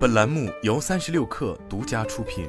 本栏目由三十六氪独家出品。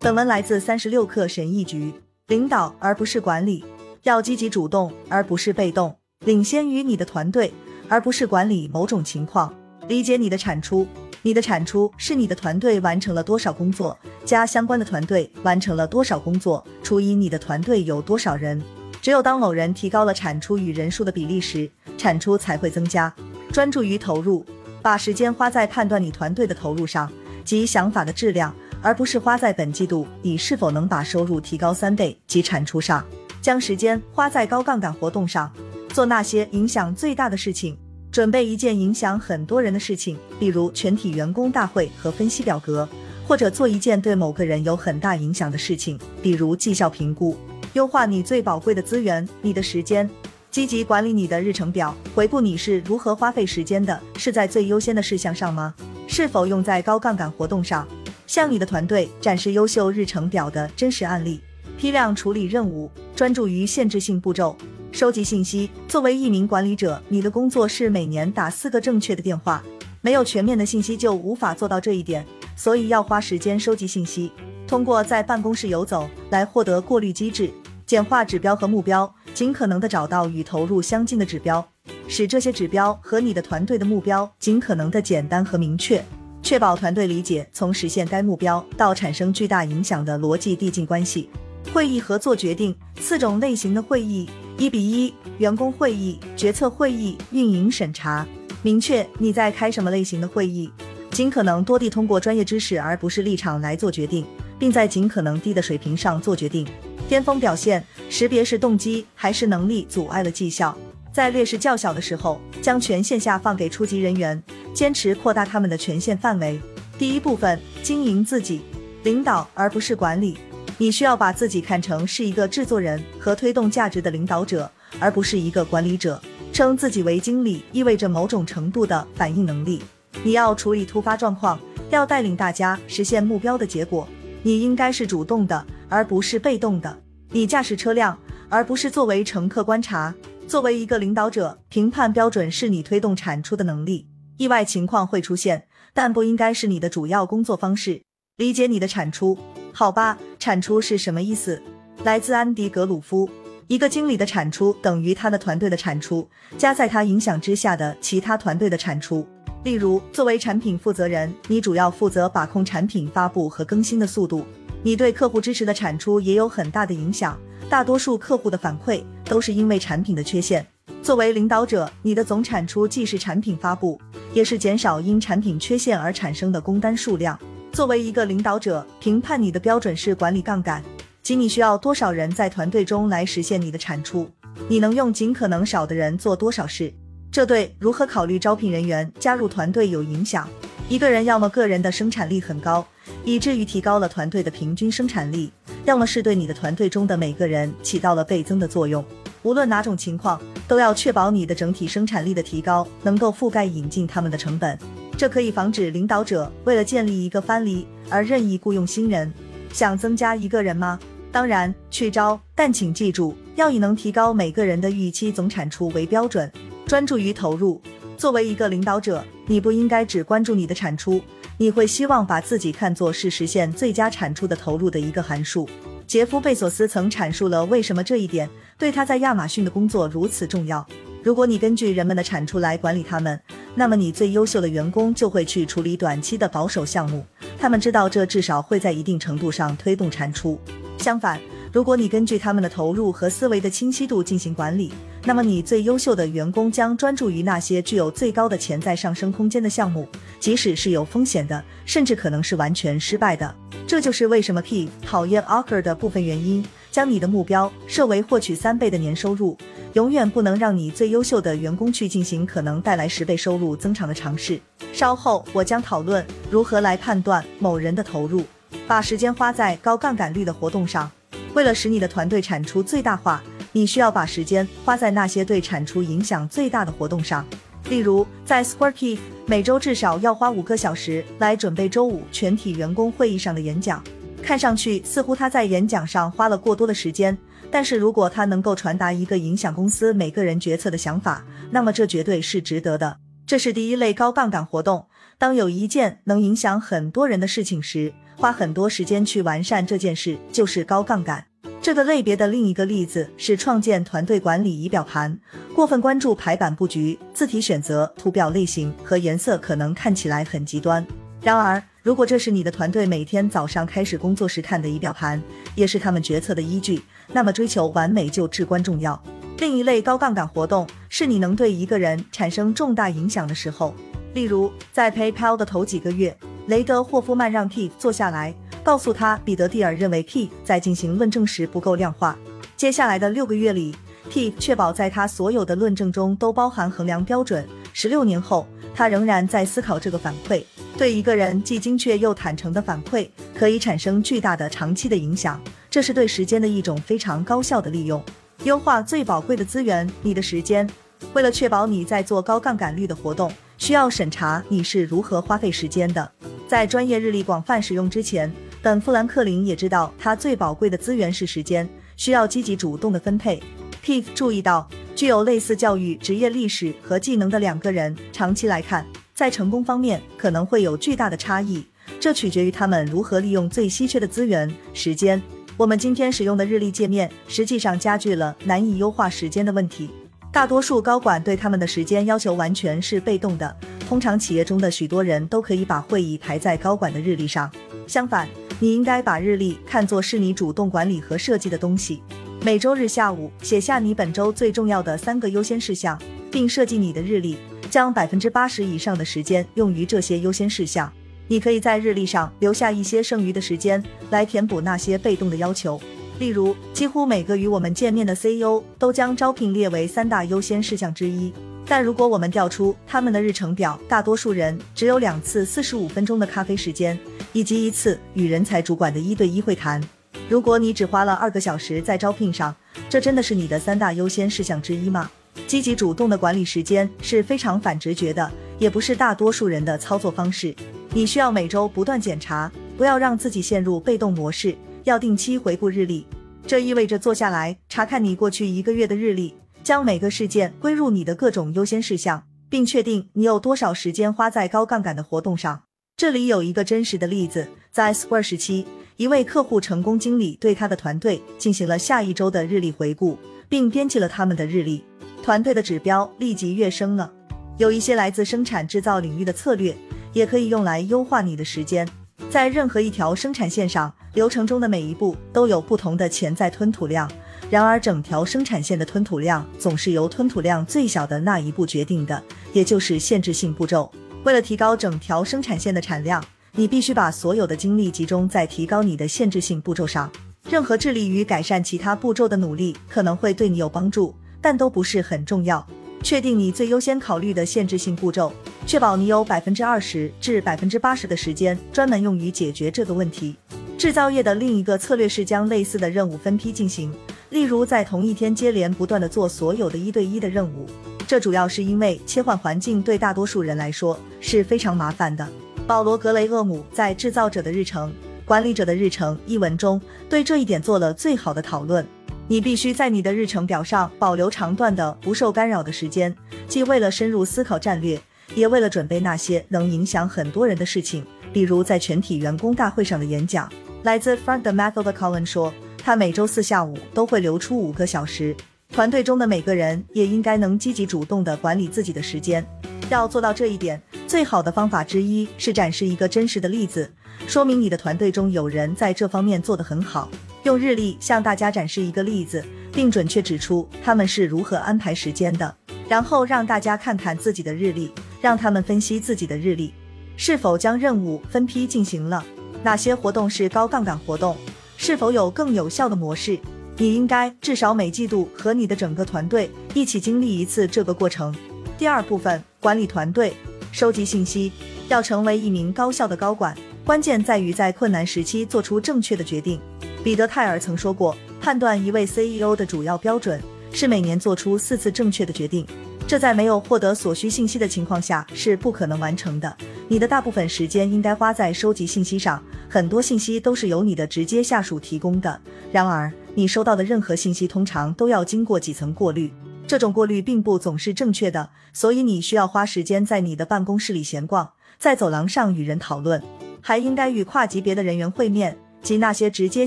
本文来自三十六氪神译局。领导而不是管理，要积极主动而不是被动，领先于你的团队，而不是管理某种情况。理解你的产出，你的产出是你的团队完成了多少工作，加相关的团队完成了多少工作，除以你的团队有多少人。只有当某人提高了产出与人数的比例时，产出才会增加。专注于投入，把时间花在判断你团队的投入上及想法的质量。而不是花在本季度你是否能把收入提高三倍及产出上，将时间花在高杠杆活动上，做那些影响最大的事情，准备一件影响很多人的事情，比如全体员工大会和分析表格，或者做一件对某个人有很大影响的事情，比如绩效评估，优化你最宝贵的资源——你的时间，积极管理你的日程表，回顾你是如何花费时间的，是在最优先的事项上吗？是否用在高杠杆活动上？向你的团队展示优秀日程表的真实案例，批量处理任务，专注于限制性步骤，收集信息。作为一名管理者，你的工作是每年打四个正确的电话，没有全面的信息就无法做到这一点，所以要花时间收集信息，通过在办公室游走来获得过滤机制，简化指标和目标，尽可能的找到与投入相近的指标，使这些指标和你的团队的目标尽可能的简单和明确。确保团队理解从实现该目标到产生巨大影响的逻辑递进关系。会议合作决定四种类型的会议：一比一员工会议、决策会议、运营审查。明确你在开什么类型的会议，尽可能多地通过专业知识而不是立场来做决定，并在尽可能低的水平上做决定。巅峰表现识别是动机还是能力阻碍了绩效。在劣势较小的时候，将权限下放给初级人员。坚持扩大他们的权限范围。第一部分，经营自己，领导而不是管理。你需要把自己看成是一个制作人和推动价值的领导者，而不是一个管理者。称自己为经理意味着某种程度的反应能力。你要处理突发状况，要带领大家实现目标的结果。你应该是主动的，而不是被动的。你驾驶车辆，而不是作为乘客观察。作为一个领导者，评判标准是你推动产出的能力。意外情况会出现，但不应该是你的主要工作方式。理解你的产出，好吧？产出是什么意思？来自安迪·格鲁夫。一个经理的产出等于他的团队的产出，加在他影响之下的其他团队的产出。例如，作为产品负责人，你主要负责把控产品发布和更新的速度，你对客户支持的产出也有很大的影响。大多数客户的反馈都是因为产品的缺陷。作为领导者，你的总产出既是产品发布。也是减少因产品缺陷而产生的工单数量。作为一个领导者，评判你的标准是管理杠杆，即你需要多少人在团队中来实现你的产出。你能用尽可能少的人做多少事？这对如何考虑招聘人员加入团队有影响。一个人要么个人的生产力很高，以至于提高了团队的平均生产力，要么是对你的团队中的每个人起到了倍增的作用。无论哪种情况。都要确保你的整体生产力的提高能够覆盖引进他们的成本，这可以防止领导者为了建立一个藩篱而任意雇佣新人。想增加一个人吗？当然去招，但请记住要以能提高每个人的预期总产出为标准，专注于投入。作为一个领导者，你不应该只关注你的产出，你会希望把自己看作是实现最佳产出的投入的一个函数。杰夫·贝索斯曾阐述了为什么这一点对他在亚马逊的工作如此重要。如果你根据人们的产出来管理他们，那么你最优秀的员工就会去处理短期的保守项目，他们知道这至少会在一定程度上推动产出。相反，如果你根据他们的投入和思维的清晰度进行管理，那么你最优秀的员工将专注于那些具有最高的潜在上升空间的项目，即使是有风险的，甚至可能是完全失败的。这就是为什么 P 讨厌 Ocker 的部分原因。将你的目标设为获取三倍的年收入，永远不能让你最优秀的员工去进行可能带来十倍收入增长的尝试。稍后我将讨论如何来判断某人的投入。把时间花在高杠杆率的活动上。为了使你的团队产出最大化，你需要把时间花在那些对产出影响最大的活动上。例如，在 Squarky 每周至少要花五个小时来准备周五全体员工会议上的演讲。看上去似乎他在演讲上花了过多的时间，但是如果他能够传达一个影响公司每个人决策的想法，那么这绝对是值得的。这是第一类高杠杆活动。当有一件能影响很多人的事情时，花很多时间去完善这件事，就是高杠杆。这个类别的另一个例子是创建团队管理仪表盘。过分关注排版布局、字体选择、图表类型和颜色，可能看起来很极端。然而，如果这是你的团队每天早上开始工作时看的仪表盘，也是他们决策的依据，那么追求完美就至关重要。另一类高杠杆活动是你能对一个人产生重大影响的时候，例如在 PayPal 的头几个月，雷德霍夫曼让 T 坐下来。告诉他，彼得蒂尔认为 P 在进行论证时不够量化。接下来的六个月里，P 确保在他所有的论证中都包含衡量标准。十六年后，他仍然在思考这个反馈。对一个人既精确又坦诚的反馈，可以产生巨大的长期的影响。这是对时间的一种非常高效的利用，优化最宝贵的资源——你的时间。为了确保你在做高杠杆率的活动，需要审查你是如何花费时间的。在专业日历广泛使用之前。本富兰克林也知道，他最宝贵的资源是时间，需要积极主动的分配。Pete 注意到，具有类似教育、职业历史和技能的两个人，长期来看，在成功方面可能会有巨大的差异。这取决于他们如何利用最稀缺的资源——时间。我们今天使用的日历界面，实际上加剧了难以优化时间的问题。大多数高管对他们的时间要求完全是被动的。通常，企业中的许多人都可以把会议排在高管的日历上。相反，你应该把日历看作是你主动管理和设计的东西。每周日下午写下你本周最重要的三个优先事项，并设计你的日历，将百分之八十以上的时间用于这些优先事项。你可以在日历上留下一些剩余的时间来填补那些被动的要求。例如，几乎每个与我们见面的 CEO 都将招聘列为三大优先事项之一。但如果我们调出他们的日程表，大多数人只有两次四十五分钟的咖啡时间，以及一次与人才主管的一对一会谈。如果你只花了二个小时在招聘上，这真的是你的三大优先事项之一吗？积极主动的管理时间是非常反直觉的，也不是大多数人的操作方式。你需要每周不断检查，不要让自己陷入被动模式，要定期回顾日历。这意味着坐下来查看你过去一个月的日历。将每个事件归入你的各种优先事项，并确定你有多少时间花在高杠杆的活动上。这里有一个真实的例子：在 Square 时期，一位客户成功经理对他的团队进行了下一周的日历回顾，并编辑了他们的日历。团队的指标立即跃升了。有一些来自生产制造领域的策略，也可以用来优化你的时间。在任何一条生产线上，流程中的每一步都有不同的潜在吞吐量。然而，整条生产线的吞吐量总是由吞吐量最小的那一步决定的，也就是限制性步骤。为了提高整条生产线的产量，你必须把所有的精力集中在提高你的限制性步骤上。任何致力于改善其他步骤的努力可能会对你有帮助，但都不是很重要。确定你最优先考虑的限制性步骤，确保你有百分之二十至百分之八十的时间专门用于解决这个问题。制造业的另一个策略是将类似的任务分批进行。例如，在同一天接连不断的做所有的一对一的任务，这主要是因为切换环境对大多数人来说是非常麻烦的。保罗·格雷厄姆在《制造者的日程：管理者的日程》一文中对这一点做了最好的讨论。你必须在你的日程表上保留长段的不受干扰的时间，既为了深入思考战略，也为了准备那些能影响很多人的事情，比如在全体员工大会上的演讲。来自 Frank 的 Method 的 Colin 说。他每周四下午都会留出五个小时，团队中的每个人也应该能积极主动地管理自己的时间。要做到这一点，最好的方法之一是展示一个真实的例子，说明你的团队中有人在这方面做得很好。用日历向大家展示一个例子，并准确指出他们是如何安排时间的，然后让大家看看自己的日历，让他们分析自己的日历是否将任务分批进行了，哪些活动是高杠杆活动。是否有更有效的模式？你应该至少每季度和你的整个团队一起经历一次这个过程。第二部分，管理团队，收集信息。要成为一名高效的高管，关键在于在困难时期做出正确的决定。彼得泰尔曾说过，判断一位 CEO 的主要标准是每年做出四次正确的决定。这在没有获得所需信息的情况下是不可能完成的。你的大部分时间应该花在收集信息上，很多信息都是由你的直接下属提供的。然而，你收到的任何信息通常都要经过几层过滤，这种过滤并不总是正确的，所以你需要花时间在你的办公室里闲逛，在走廊上与人讨论，还应该与跨级别的人员会面，及那些直接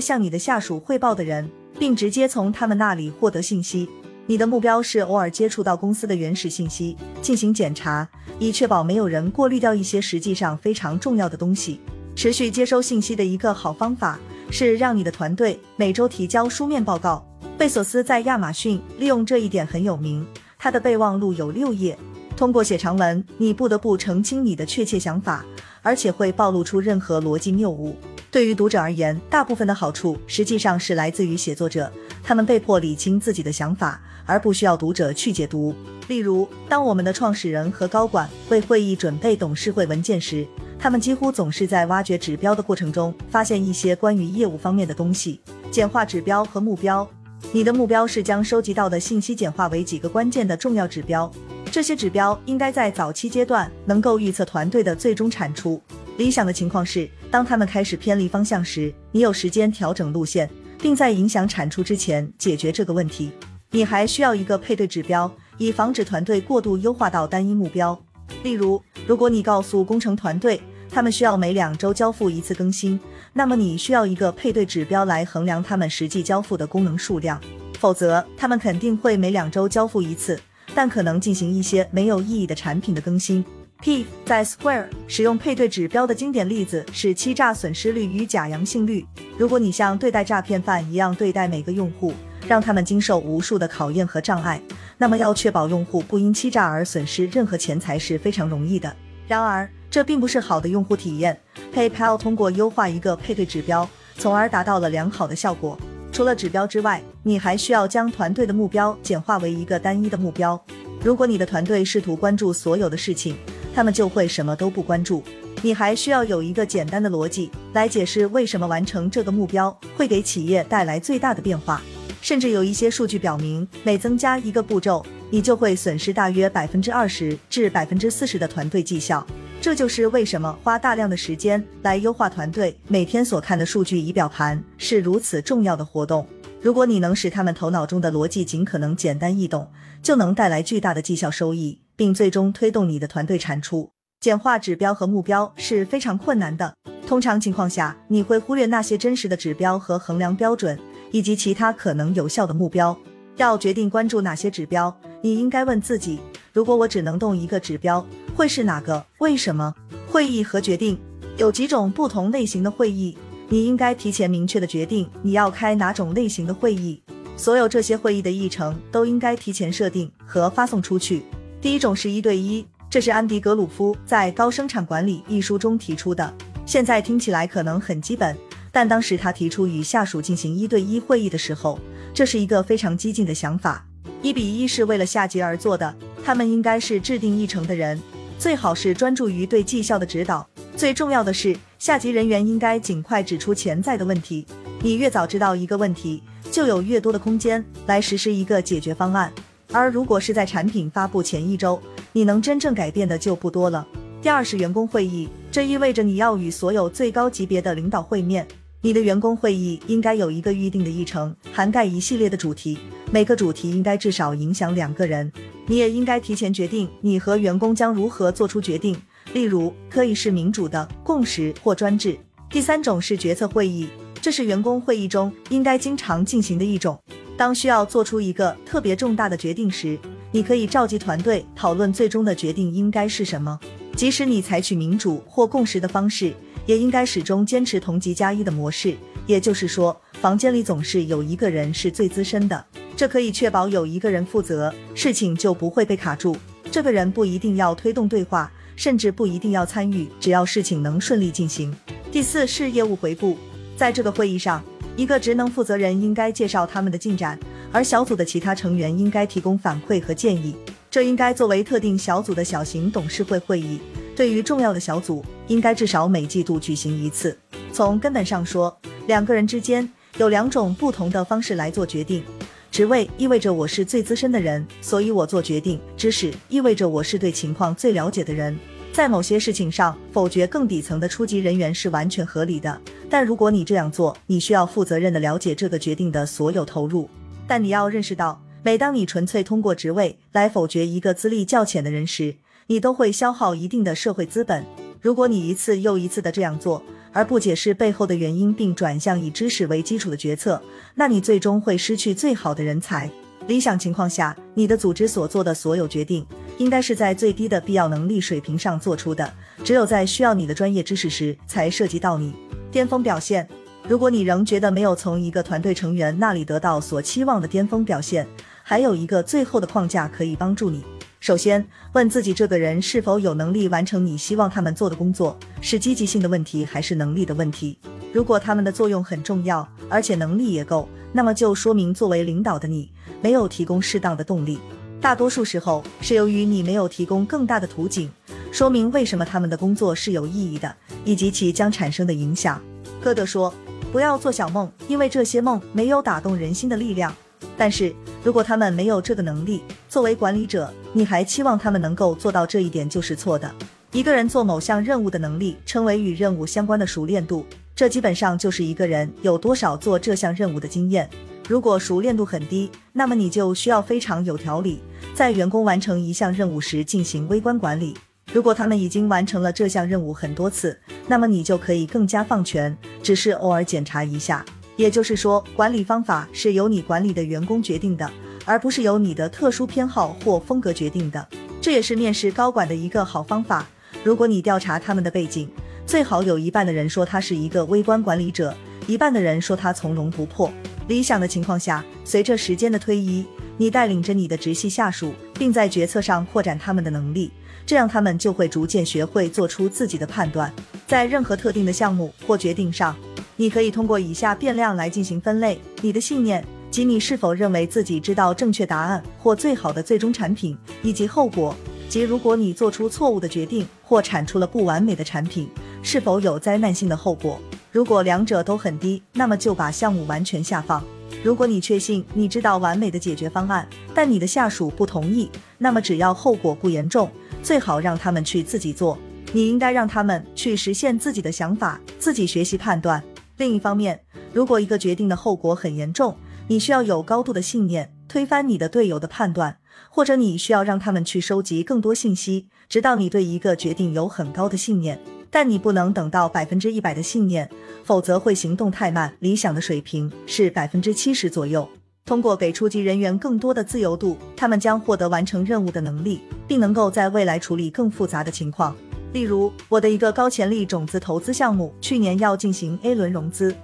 向你的下属汇报的人，并直接从他们那里获得信息。你的目标是偶尔接触到公司的原始信息，进行检查，以确保没有人过滤掉一些实际上非常重要的东西。持续接收信息的一个好方法是让你的团队每周提交书面报告。贝索斯在亚马逊利用这一点很有名，他的备忘录有六页。通过写长文，你不得不澄清你的确切想法，而且会暴露出任何逻辑谬误。对于读者而言，大部分的好处实际上是来自于写作者，他们被迫理清自己的想法。而不需要读者去解读。例如，当我们的创始人和高管为会议准备董事会文件时，他们几乎总是在挖掘指标的过程中发现一些关于业务方面的东西。简化指标和目标，你的目标是将收集到的信息简化为几个关键的重要指标。这些指标应该在早期阶段能够预测团队的最终产出。理想的情况是，当他们开始偏离方向时，你有时间调整路线，并在影响产出之前解决这个问题。你还需要一个配对指标，以防止团队过度优化到单一目标。例如，如果你告诉工程团队他们需要每两周交付一次更新，那么你需要一个配对指标来衡量他们实际交付的功能数量。否则，他们肯定会每两周交付一次，但可能进行一些没有意义的产品的更新。P 在 Square 使用配对指标的经典例子是欺诈损失率与假阳性率。如果你像对待诈骗犯一样对待每个用户，让他们经受无数的考验和障碍，那么要确保用户不因欺诈而损失任何钱财是非常容易的。然而，这并不是好的用户体验。PayPal 通过优化一个配对指标，从而达到了良好的效果。除了指标之外，你还需要将团队的目标简化为一个单一的目标。如果你的团队试图关注所有的事情，他们就会什么都不关注。你还需要有一个简单的逻辑来解释为什么完成这个目标会给企业带来最大的变化。甚至有一些数据表明，每增加一个步骤，你就会损失大约百分之二十至百分之四十的团队绩效。这就是为什么花大量的时间来优化团队每天所看的数据仪表盘是如此重要的活动。如果你能使他们头脑中的逻辑尽可能简单易懂，就能带来巨大的绩效收益，并最终推动你的团队产出。简化指标和目标是非常困难的。通常情况下，你会忽略那些真实的指标和衡量标准。以及其他可能有效的目标，要决定关注哪些指标，你应该问自己：如果我只能动一个指标，会是哪个？为什么？会议和决定有几种不同类型的会议，你应该提前明确的决定你要开哪种类型的会议。所有这些会议的议程都应该提前设定和发送出去。第一种是一对一，这是安迪格鲁夫在《高生产管理》一书中提出的，现在听起来可能很基本。但当时他提出与下属进行一对一会议的时候，这是一个非常激进的想法。一比一是为了下级而做的，他们应该是制定议程的人，最好是专注于对绩效的指导。最重要的是，下级人员应该尽快指出潜在的问题。你越早知道一个问题，就有越多的空间来实施一个解决方案。而如果是在产品发布前一周，你能真正改变的就不多了。第二是员工会议，这意味着你要与所有最高级别的领导会面。你的员工会议应该有一个预定的议程，涵盖一系列的主题，每个主题应该至少影响两个人。你也应该提前决定你和员工将如何做出决定，例如可以是民主的、共识或专制。第三种是决策会议，这是员工会议中应该经常进行的一种。当需要做出一个特别重大的决定时，你可以召集团队讨论最终的决定应该是什么，即使你采取民主或共识的方式。也应该始终坚持同级加一的模式，也就是说，房间里总是有一个人是最资深的，这可以确保有一个人负责，事情就不会被卡住。这个人不一定要推动对话，甚至不一定要参与，只要事情能顺利进行。第四是业务回顾，在这个会议上，一个职能负责人应该介绍他们的进展，而小组的其他成员应该提供反馈和建议。这应该作为特定小组的小型董事会会议。对于重要的小组，应该至少每季度举行一次。从根本上说，两个人之间有两种不同的方式来做决定。职位意味着我是最资深的人，所以我做决定；知识意味着我是对情况最了解的人。在某些事情上否决更底层的初级人员是完全合理的，但如果你这样做，你需要负责任的了解这个决定的所有投入。但你要认识到，每当你纯粹通过职位来否决一个资历较浅的人时，你都会消耗一定的社会资本。如果你一次又一次的这样做，而不解释背后的原因，并转向以知识为基础的决策，那你最终会失去最好的人才。理想情况下，你的组织所做的所有决定，应该是在最低的必要能力水平上做出的。只有在需要你的专业知识时，才涉及到你巅峰表现。如果你仍觉得没有从一个团队成员那里得到所期望的巅峰表现，还有一个最后的框架可以帮助你。首先，问自己这个人是否有能力完成你希望他们做的工作，是积极性的问题还是能力的问题？如果他们的作用很重要，而且能力也够，那么就说明作为领导的你没有提供适当的动力。大多数时候是由于你没有提供更大的图景，说明为什么他们的工作是有意义的，以及其将产生的影响。歌德说：“不要做小梦，因为这些梦没有打动人心的力量。”但是如果他们没有这个能力，作为管理者，你还期望他们能够做到这一点就是错的。一个人做某项任务的能力称为与任务相关的熟练度，这基本上就是一个人有多少做这项任务的经验。如果熟练度很低，那么你就需要非常有条理，在员工完成一项任务时进行微观管理。如果他们已经完成了这项任务很多次，那么你就可以更加放权，只是偶尔检查一下。也就是说，管理方法是由你管理的员工决定的，而不是由你的特殊偏好或风格决定的。这也是面试高管的一个好方法。如果你调查他们的背景，最好有一半的人说他是一个微观管理者，一半的人说他从容不迫。理想的情况下，随着时间的推移，你带领着你的直系下属，并在决策上扩展他们的能力，这样他们就会逐渐学会做出自己的判断，在任何特定的项目或决定上。你可以通过以下变量来进行分类：你的信念，即你是否认为自己知道正确答案或最好的最终产品；以及后果，即如果你做出错误的决定或产出了不完美的产品，是否有灾难性的后果。如果两者都很低，那么就把项目完全下放。如果你确信你知道完美的解决方案，但你的下属不同意，那么只要后果不严重，最好让他们去自己做。你应该让他们去实现自己的想法，自己学习判断。另一方面，如果一个决定的后果很严重，你需要有高度的信念，推翻你的队友的判断，或者你需要让他们去收集更多信息，直到你对一个决定有很高的信念。但你不能等到百分之一百的信念，否则会行动太慢。理想的水平是百分之七十左右。通过给初级人员更多的自由度，他们将获得完成任务的能力，并能够在未来处理更复杂的情况。例如，我的一个高潜力种子投资项目去年要进行 A 轮融资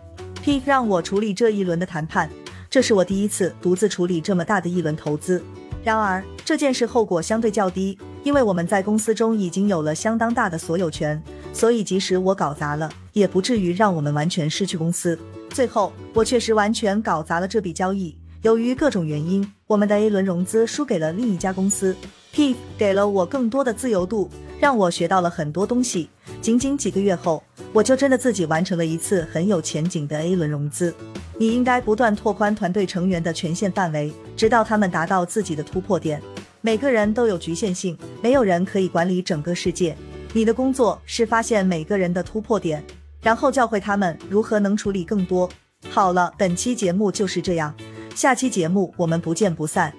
，P 让我处理这一轮的谈判，这是我第一次独自处理这么大的一轮投资。然而，这件事后果相对较低，因为我们在公司中已经有了相当大的所有权，所以即使我搞砸了，也不至于让我们完全失去公司。最后，我确实完全搞砸了这笔交易，由于各种原因，我们的 A 轮融资输给了另一家公司。P 给了我更多的自由度。让我学到了很多东西。仅仅几个月后，我就真的自己完成了一次很有前景的 A 轮融资。你应该不断拓宽团队成员的权限范围，直到他们达到自己的突破点。每个人都有局限性，没有人可以管理整个世界。你的工作是发现每个人的突破点，然后教会他们如何能处理更多。好了，本期节目就是这样，下期节目我们不见不散。